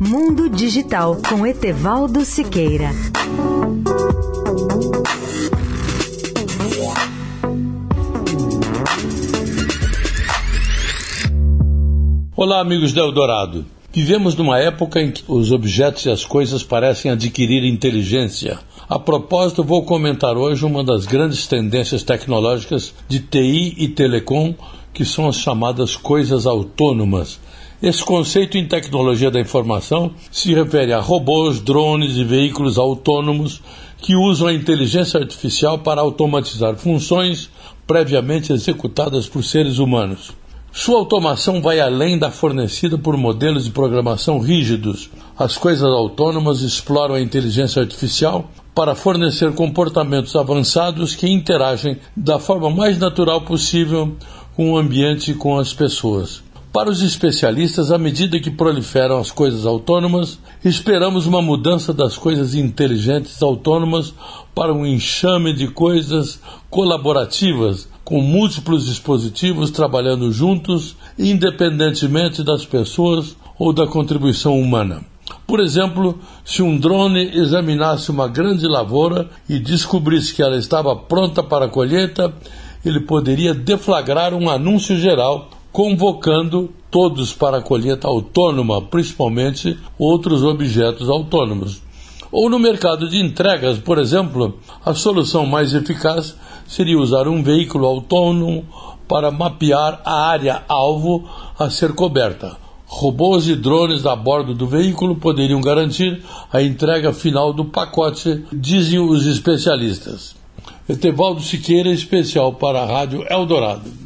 Mundo Digital com Etevaldo Siqueira. Olá, amigos do Eldorado. Vivemos numa época em que os objetos e as coisas parecem adquirir inteligência. A propósito, vou comentar hoje uma das grandes tendências tecnológicas de TI e telecom, que são as chamadas coisas autônomas. Esse conceito em tecnologia da informação se refere a robôs, drones e veículos autônomos que usam a inteligência artificial para automatizar funções previamente executadas por seres humanos. Sua automação vai além da fornecida por modelos de programação rígidos. As coisas autônomas exploram a inteligência artificial para fornecer comportamentos avançados que interagem da forma mais natural possível com o ambiente e com as pessoas. Para os especialistas, à medida que proliferam as coisas autônomas, esperamos uma mudança das coisas inteligentes autônomas para um enxame de coisas colaborativas, com múltiplos dispositivos trabalhando juntos, independentemente das pessoas ou da contribuição humana. Por exemplo, se um drone examinasse uma grande lavoura e descobrisse que ela estava pronta para a colheita, ele poderia deflagrar um anúncio geral convocando todos para a colheita autônoma, principalmente outros objetos autônomos. Ou no mercado de entregas, por exemplo, a solução mais eficaz seria usar um veículo autônomo para mapear a área alvo a ser coberta. Robôs e drones a bordo do veículo poderiam garantir a entrega final do pacote, dizem os especialistas. Etevaldo Siqueira, especial para a Rádio Eldorado.